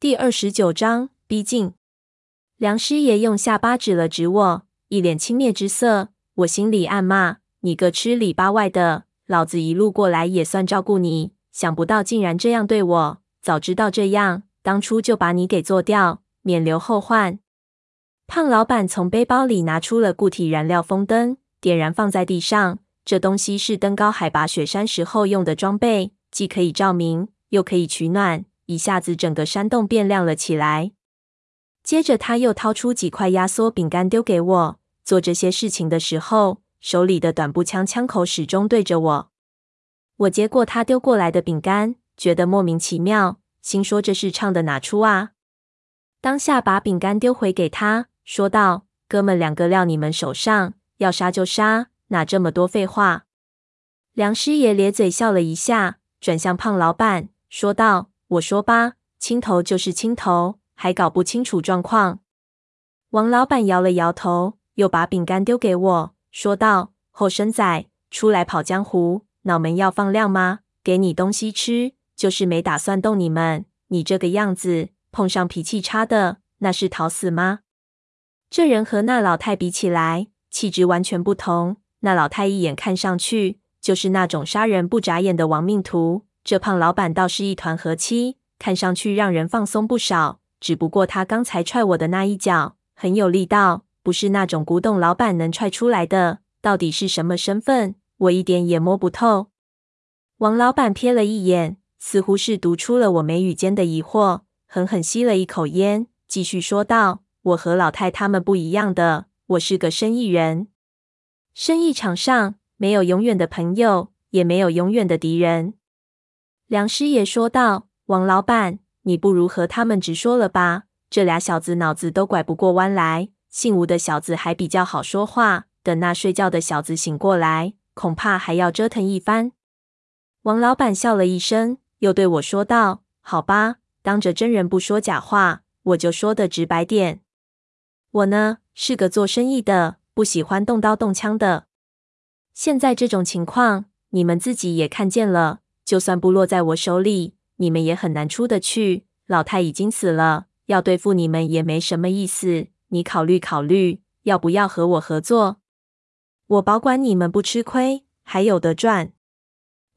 第二十九章逼近。梁师爷用下巴指了指我，一脸轻蔑之色。我心里暗骂：你个吃里扒外的，老子一路过来也算照顾你，想不到竟然这样对我。早知道这样，当初就把你给做掉，免留后患。胖老板从背包里拿出了固体燃料风灯，点燃放在地上。这东西是登高海拔雪山时候用的装备，既可以照明，又可以取暖。一下子，整个山洞变亮了起来。接着，他又掏出几块压缩饼干丢给我。做这些事情的时候，手里的短步枪枪口始终对着我。我接过他丢过来的饼干，觉得莫名其妙，心说这是唱的哪出啊？当下把饼干丢回给他，说道：“哥们两个撂你们手上，要杀就杀，哪这么多废话？”梁师爷咧嘴笑了一下，转向胖老板说道。我说吧，青头就是青头，还搞不清楚状况。王老板摇了摇头，又把饼干丢给我，说道：“后生仔，出来跑江湖，脑门要放亮吗？给你东西吃，就是没打算动你们。你这个样子，碰上脾气差的，那是讨死吗？”这人和那老太比起来，气质完全不同。那老太一眼看上去，就是那种杀人不眨眼的亡命徒。这胖老板倒是一团和气，看上去让人放松不少。只不过他刚才踹我的那一脚很有力道，不是那种古董老板能踹出来的。到底是什么身份，我一点也摸不透。王老板瞥了一眼，似乎是读出了我眉宇间的疑惑，狠狠吸了一口烟，继续说道：“我和老太他们不一样的，我是个生意人。生意场上没有永远的朋友，也没有永远的敌人。”梁师爷说道：“王老板，你不如和他们直说了吧。这俩小子脑子都拐不过弯来。姓吴的小子还比较好说话，等那睡觉的小子醒过来，恐怕还要折腾一番。”王老板笑了一声，又对我说道：“好吧，当着真人不说假话，我就说的直白点。我呢，是个做生意的，不喜欢动刀动枪的。现在这种情况，你们自己也看见了。”就算不落在我手里，你们也很难出得去。老太已经死了，要对付你们也没什么意思。你考虑考虑，要不要和我合作？我保管你们不吃亏，还有得赚。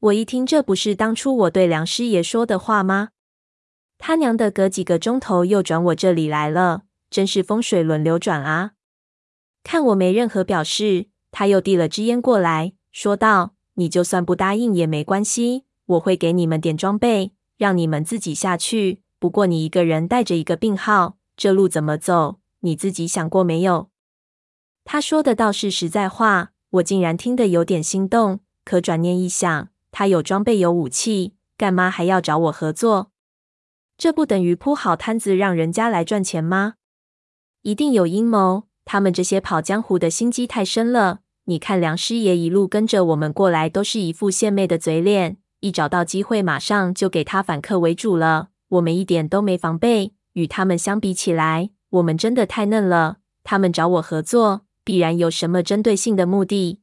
我一听，这不是当初我对梁师爷说的话吗？他娘的，隔几个钟头又转我这里来了，真是风水轮流转啊！看我没任何表示，他又递了支烟过来，说道：“你就算不答应也没关系。”我会给你们点装备，让你们自己下去。不过你一个人带着一个病号，这路怎么走？你自己想过没有？他说的倒是实在话，我竟然听得有点心动。可转念一想，他有装备有武器，干嘛还要找我合作？这不等于铺好摊子让人家来赚钱吗？一定有阴谋。他们这些跑江湖的心机太深了。你看梁师爷一路跟着我们过来，都是一副献媚的嘴脸。一找到机会，马上就给他反客为主了。我们一点都没防备，与他们相比起来，我们真的太嫩了。他们找我合作，必然有什么针对性的目的。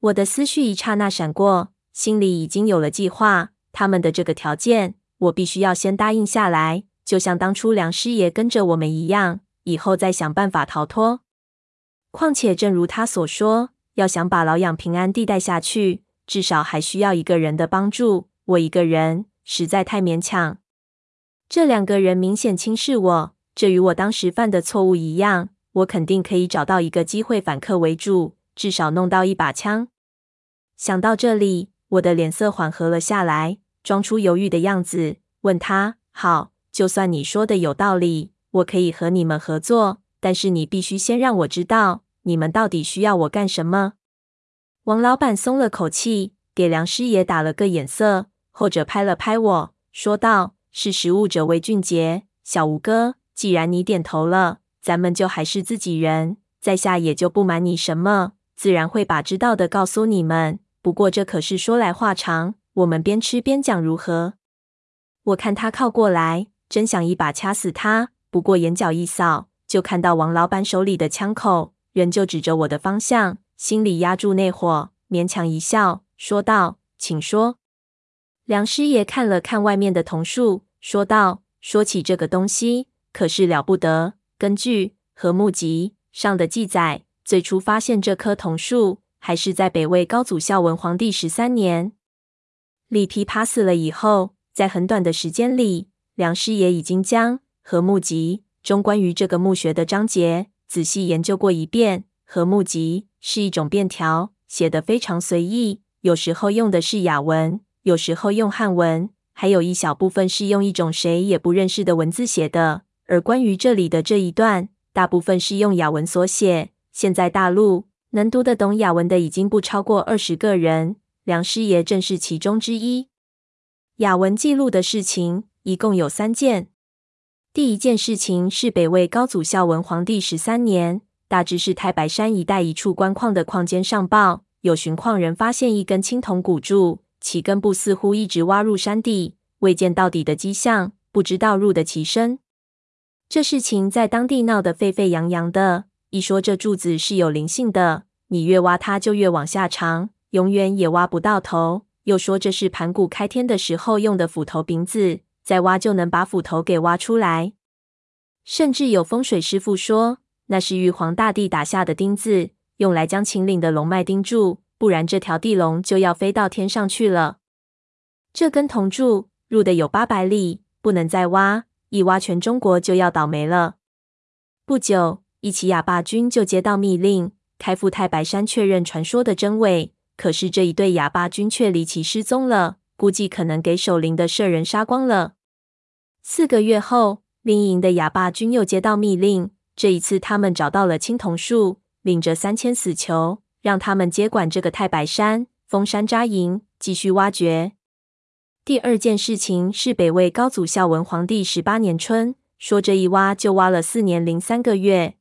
我的思绪一刹那闪过，心里已经有了计划。他们的这个条件，我必须要先答应下来，就像当初梁师爷跟着我们一样，以后再想办法逃脱。况且，正如他所说，要想把老养平安地带下去。至少还需要一个人的帮助，我一个人实在太勉强。这两个人明显轻视我，这与我当时犯的错误一样。我肯定可以找到一个机会反客为主，至少弄到一把枪。想到这里，我的脸色缓和了下来，装出犹豫的样子，问他：“好，就算你说的有道理，我可以和你们合作，但是你必须先让我知道，你们到底需要我干什么。”王老板松了口气，给梁师爷打了个眼色，后者拍了拍我说道：“识时务者为俊杰，小吴哥，既然你点头了，咱们就还是自己人，在下也就不瞒你什么，自然会把知道的告诉你们。不过这可是说来话长，我们边吃边讲如何？”我看他靠过来，真想一把掐死他，不过眼角一扫，就看到王老板手里的枪口仍旧指着我的方向。心里压住那火，勉强一笑，说道：“请说。”梁师爷看了看外面的桐树，说道：“说起这个东西，可是了不得。根据《和木集》上的记载，最初发现这棵桐树，还是在北魏高祖孝文皇帝十三年。李琵琶死了以后，在很短的时间里，梁师爷已经将《和木集》中关于这个墓穴的章节仔细研究过一遍。《和木集》是一种便条，写得非常随意，有时候用的是雅文，有时候用汉文，还有一小部分是用一种谁也不认识的文字写的。而关于这里的这一段，大部分是用雅文所写。现在大陆能读得懂雅文的已经不超过二十个人，梁师爷正是其中之一。雅文记录的事情一共有三件。第一件事情是北魏高祖孝文皇帝十三年，大致是太白山一带一处官矿的矿间上报，有寻矿人发现一根青铜古柱，其根部似乎一直挖入山地，未见到底的迹象，不知道入得其深。这事情在当地闹得沸沸扬扬的。一说这柱子是有灵性的，你越挖它就越往下长，永远也挖不到头。又说这是盘古开天的时候用的斧头柄子，再挖就能把斧头给挖出来。甚至有风水师傅说，那是玉皇大帝打下的钉子，用来将秦岭的龙脉钉住，不然这条地龙就要飞到天上去了。这根铜柱入得有八百里，不能再挖。一挖，全中国就要倒霉了。不久，一起哑巴军就接到密令，开赴太白山确认传说的真伪。可是这一队哑巴军却离奇失踪了，估计可能给守灵的舍人杀光了。四个月后，另一营的哑巴军又接到密令，这一次他们找到了青铜树，领着三千死囚，让他们接管这个太白山，封山扎营，继续挖掘。第二件事情是北魏高祖孝文皇帝十八年春，说这一挖就挖了四年零三个月，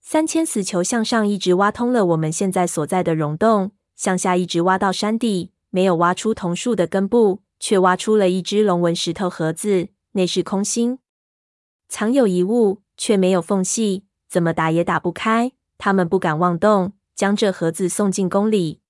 三千死囚向上一直挖通了我们现在所在的溶洞，向下一直挖到山地，没有挖出桐树的根部，却挖出了一只龙纹石头盒子，内是空心，藏有一物，却没有缝隙，怎么打也打不开。他们不敢妄动，将这盒子送进宫里。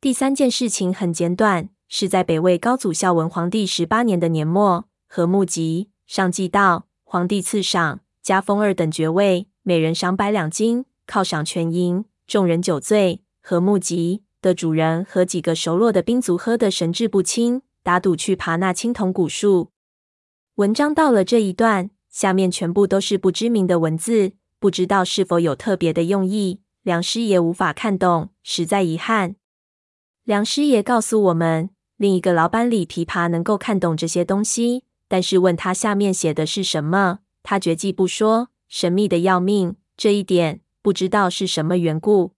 第三件事情很简短。是在北魏高祖孝文皇帝十八年的年末，《和木集》上祭道，皇帝赐赏，加封二等爵位，每人赏百两金，犒赏全营。众人酒醉，《和木集》的主人和几个熟络的兵卒喝得神志不清，打赌去爬那青铜古树。文章到了这一段，下面全部都是不知名的文字，不知道是否有特别的用意。梁师爷无法看懂，实在遗憾。梁师爷告诉我们。另一个老板李琵琶能够看懂这些东西，但是问他下面写的是什么，他绝技不说，神秘的要命。这一点不知道是什么缘故。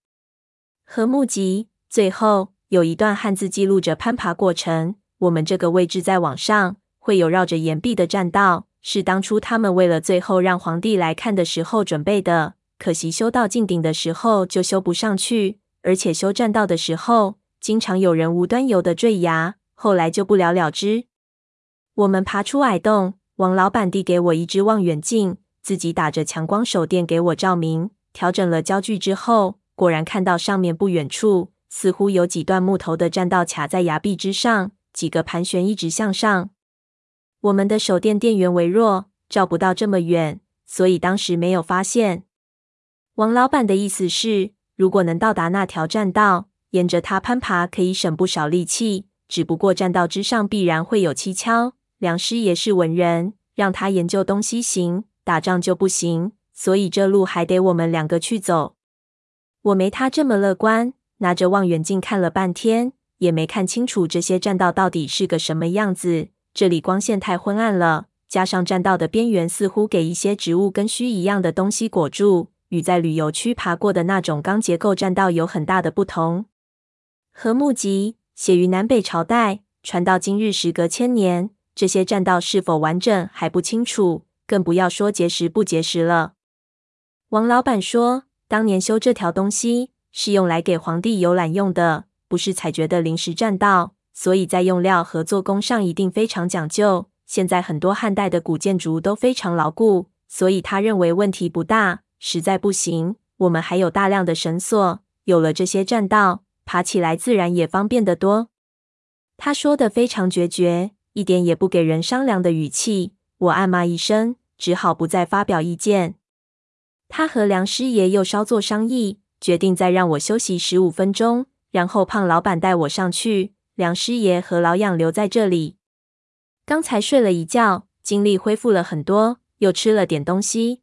和木集最后有一段汉字记录着攀爬过程。我们这个位置再往上会有绕着岩壁的栈道，是当初他们为了最后让皇帝来看的时候准备的。可惜修到近顶的时候就修不上去，而且修栈道的时候。经常有人无端游的坠崖，后来就不了了之。我们爬出矮洞，王老板递给我一支望远镜，自己打着强光手电给我照明。调整了焦距之后，果然看到上面不远处似乎有几段木头的栈道卡在崖壁之上，几个盘旋一直向上。我们的手电电源微弱，照不到这么远，所以当时没有发现。王老板的意思是，如果能到达那条栈道。沿着它攀爬可以省不少力气，只不过栈道之上必然会有蹊跷。梁师爷是文人，让他研究东西行，打仗就不行，所以这路还得我们两个去走。我没他这么乐观，拿着望远镜看了半天，也没看清楚这些栈道到底是个什么样子。这里光线太昏暗了，加上栈道的边缘似乎给一些植物根须一样的东西裹住，与在旅游区爬过的那种钢结构栈道有很大的不同。和木集写于南北朝代，传到今日时隔千年，这些栈道是否完整还不清楚，更不要说结实不结实了。王老板说，当年修这条东西是用来给皇帝游览用的，不是采掘的临时栈道，所以在用料和做工上一定非常讲究。现在很多汉代的古建筑都非常牢固，所以他认为问题不大。实在不行，我们还有大量的绳索，有了这些栈道。爬起来自然也方便得多。他说的非常决绝，一点也不给人商量的语气。我暗骂一声，只好不再发表意见。他和梁师爷又稍作商议，决定再让我休息十五分钟，然后胖老板带我上去，梁师爷和老痒留在这里。刚才睡了一觉，精力恢复了很多，又吃了点东西。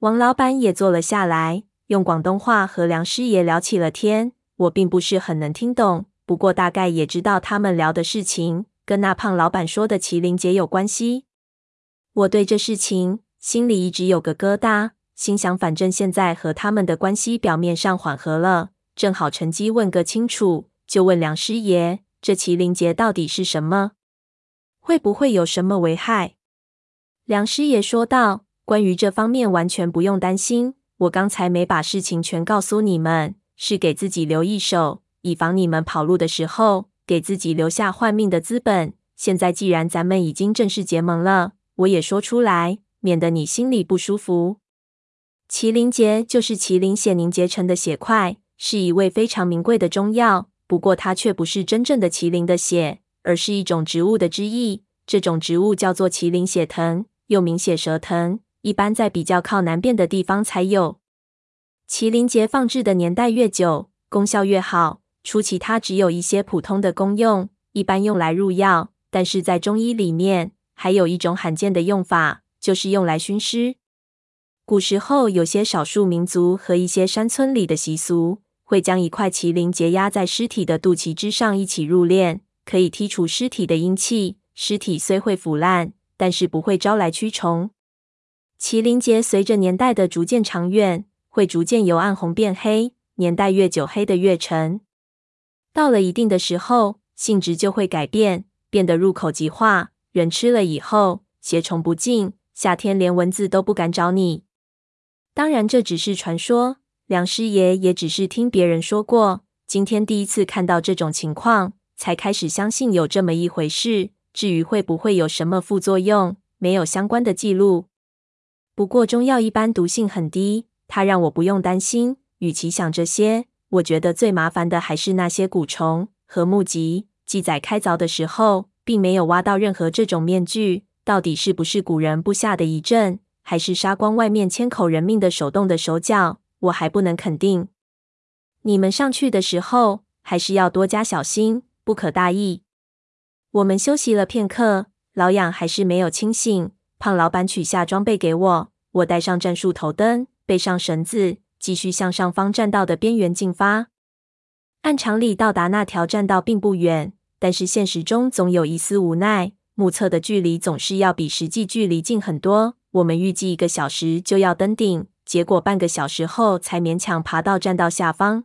王老板也坐了下来，用广东话和梁师爷聊起了天。我并不是很能听懂，不过大概也知道他们聊的事情跟那胖老板说的麒麟节有关系。我对这事情心里一直有个疙瘩，心想反正现在和他们的关系表面上缓和了，正好趁机问个清楚，就问梁师爷：这麒麟节到底是什么？会不会有什么危害？梁师爷说道：“关于这方面完全不用担心，我刚才没把事情全告诉你们，是给自己留一手，以防你们跑路的时候给自己留下换命的资本。现在既然咱们已经正式结盟了。”我也说出来，免得你心里不舒服。麒麟结就是麒麟血凝结成的血块，是一味非常名贵的中药。不过它却不是真正的麒麟的血，而是一种植物的汁液。这种植物叫做麒麟血藤，又名血蛇藤，一般在比较靠南边的地方才有。麒麟节放置的年代越久，功效越好。初期它只有一些普通的功用，一般用来入药，但是在中医里面。还有一种罕见的用法，就是用来熏尸。古时候有些少数民族和一些山村里的习俗，会将一块麒麟结压在尸体的肚脐之上一起入殓，可以剔除尸体的阴气。尸体虽会腐烂，但是不会招来蛆虫。麒麟结随着年代的逐渐长远，会逐渐由暗红变黑，年代越久，黑得越沉。到了一定的时候，性质就会改变，变得入口即化。人吃了以后，邪虫不进，夏天连蚊子都不敢找你。当然，这只是传说。梁师爷也只是听别人说过，今天第一次看到这种情况，才开始相信有这么一回事。至于会不会有什么副作用，没有相关的记录。不过中药一般毒性很低，他让我不用担心。与其想这些，我觉得最麻烦的还是那些蛊虫和木集。记载开凿的时候。并没有挖到任何这种面具，到底是不是古人布下的遗阵，还是杀光外面千口人命的手动的手脚，我还不能肯定。你们上去的时候，还是要多加小心，不可大意。我们休息了片刻，老养还是没有清醒。胖老板取下装备给我，我带上战术头灯，背上绳子，继续向上方栈道的边缘进发。按常理到达那条栈道并不远。但是现实中总有一丝无奈，目测的距离总是要比实际距离近很多。我们预计一个小时就要登顶，结果半个小时后才勉强爬到栈道下方。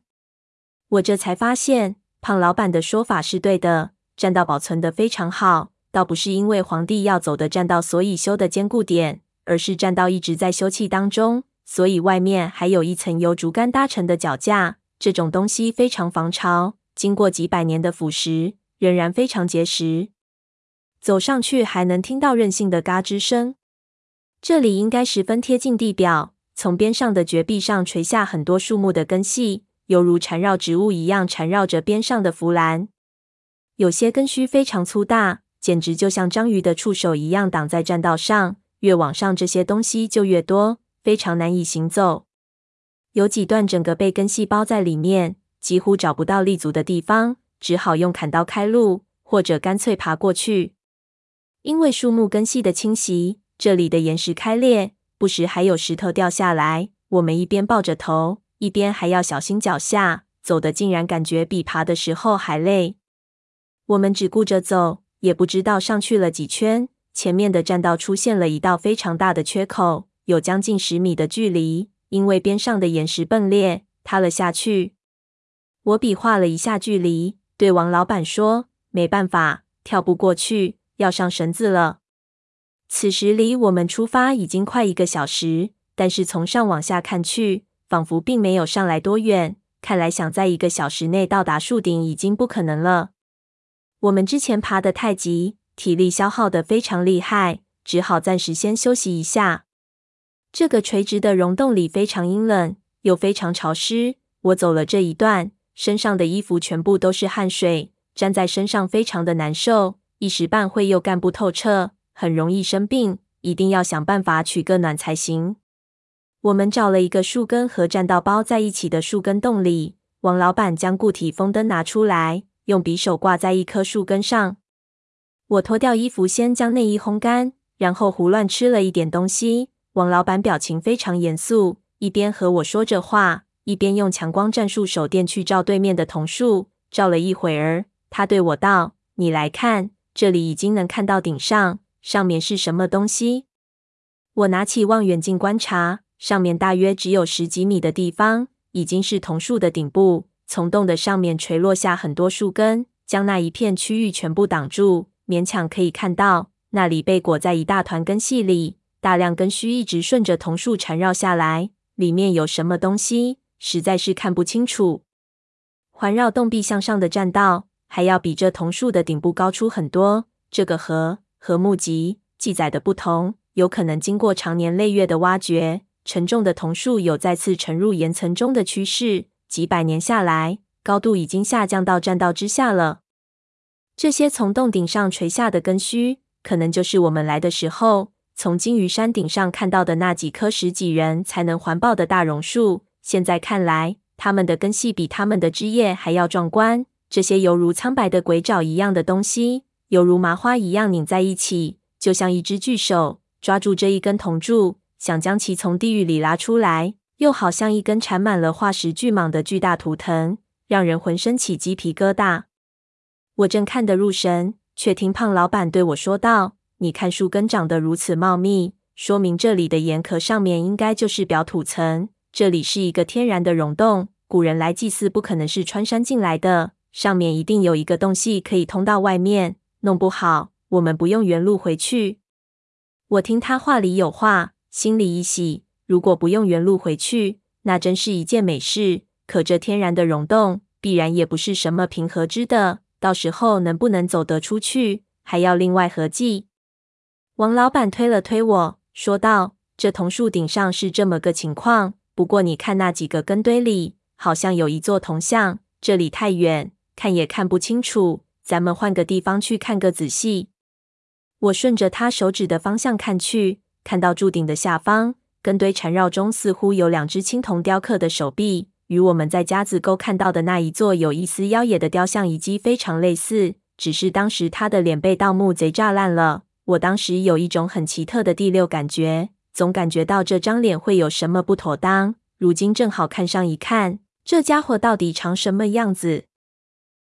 我这才发现，胖老板的说法是对的，栈道保存得非常好，倒不是因为皇帝要走的栈道所以修的坚固点，而是栈道一直在修葺当中，所以外面还有一层由竹竿搭成的脚架。这种东西非常防潮，经过几百年的腐蚀。仍然非常结实，走上去还能听到韧性的嘎吱声。这里应该十分贴近地表，从边上的绝壁上垂下很多树木的根系，犹如缠绕植物一样缠绕着边上的扶栏。有些根须非常粗大，简直就像章鱼的触手一样挡在栈道上。越往上，这些东西就越多，非常难以行走。有几段整个被根系包在里面，几乎找不到立足的地方。只好用砍刀开路，或者干脆爬过去。因为树木根系的侵袭，这里的岩石开裂，不时还有石头掉下来。我们一边抱着头，一边还要小心脚下，走的竟然感觉比爬的时候还累。我们只顾着走，也不知道上去了几圈，前面的栈道出现了一道非常大的缺口，有将近十米的距离，因为边上的岩石崩裂，塌了下去。我比划了一下距离。对王老板说：“没办法，跳不过去，要上绳子了。”此时离我们出发已经快一个小时，但是从上往下看去，仿佛并没有上来多远。看来想在一个小时内到达树顶已经不可能了。我们之前爬得太急，体力消耗得非常厉害，只好暂时先休息一下。这个垂直的溶洞里非常阴冷，又非常潮湿。我走了这一段。身上的衣服全部都是汗水，粘在身上非常的难受，一时半会又干不透彻，很容易生病，一定要想办法取个暖才行。我们找了一个树根和栈道包在一起的树根洞里。王老板将固体风灯拿出来，用匕首挂在一棵树根上。我脱掉衣服，先将内衣烘干，然后胡乱吃了一点东西。王老板表情非常严肃，一边和我说着话，一边用强光战术手电去照对面的桐树。照了一会儿，他对我道：“你来看，这里已经能看到顶上，上面是什么东西？”我拿起望远镜观察，上面大约只有十几米的地方，已经是桐树的顶部。从洞的上面垂落下很多树根，将那一片区域全部挡住，勉强可以看到那里被裹在一大团根系里，大量根须一直顺着桐树缠绕下来，里面有什么东西，实在是看不清楚。环绕洞壁向上的栈道，还要比这桐树的顶部高出很多。这个河和目击记载的不同，有可能经过长年累月的挖掘，沉重的桐树有再次沉入岩层中的趋势。几百年下来，高度已经下降到栈道之下了。这些从洞顶上垂下的根须，可能就是我们来的时候从鲸鱼山顶上看到的那几棵十几人才能环抱的大榕树。现在看来，它们的根系比它们的枝叶还要壮观，这些犹如苍白的鬼爪一样的东西，犹如麻花一样拧在一起，就像一只巨手抓住这一根铜柱，想将其从地狱里拉出来；又好像一根缠满了化石巨蟒的巨大图腾，让人浑身起鸡皮疙瘩。我正看得入神，却听胖老板对我说道：“你看树根长得如此茂密，说明这里的岩壳上面应该就是表土层。”这里是一个天然的溶洞，古人来祭祀不可能是穿山进来的，上面一定有一个洞隙可以通到外面。弄不好，我们不用原路回去。我听他话里有话，心里一喜。如果不用原路回去，那真是一件美事。可这天然的溶洞，必然也不是什么平和之的，到时候能不能走得出去，还要另外合计。王老板推了推我说道：“这桐树顶上是这么个情况。”不过，你看那几个根堆里，好像有一座铜像。这里太远，看也看不清楚。咱们换个地方去看个仔细。我顺着他手指的方向看去，看到柱顶的下方，根堆缠绕中似乎有两只青铜雕刻的手臂，与我们在夹子沟看到的那一座有一丝妖冶的雕像遗迹非常类似。只是当时他的脸被盗墓贼炸烂了。我当时有一种很奇特的第六感觉。总感觉到这张脸会有什么不妥当，如今正好看上一看，这家伙到底长什么样子？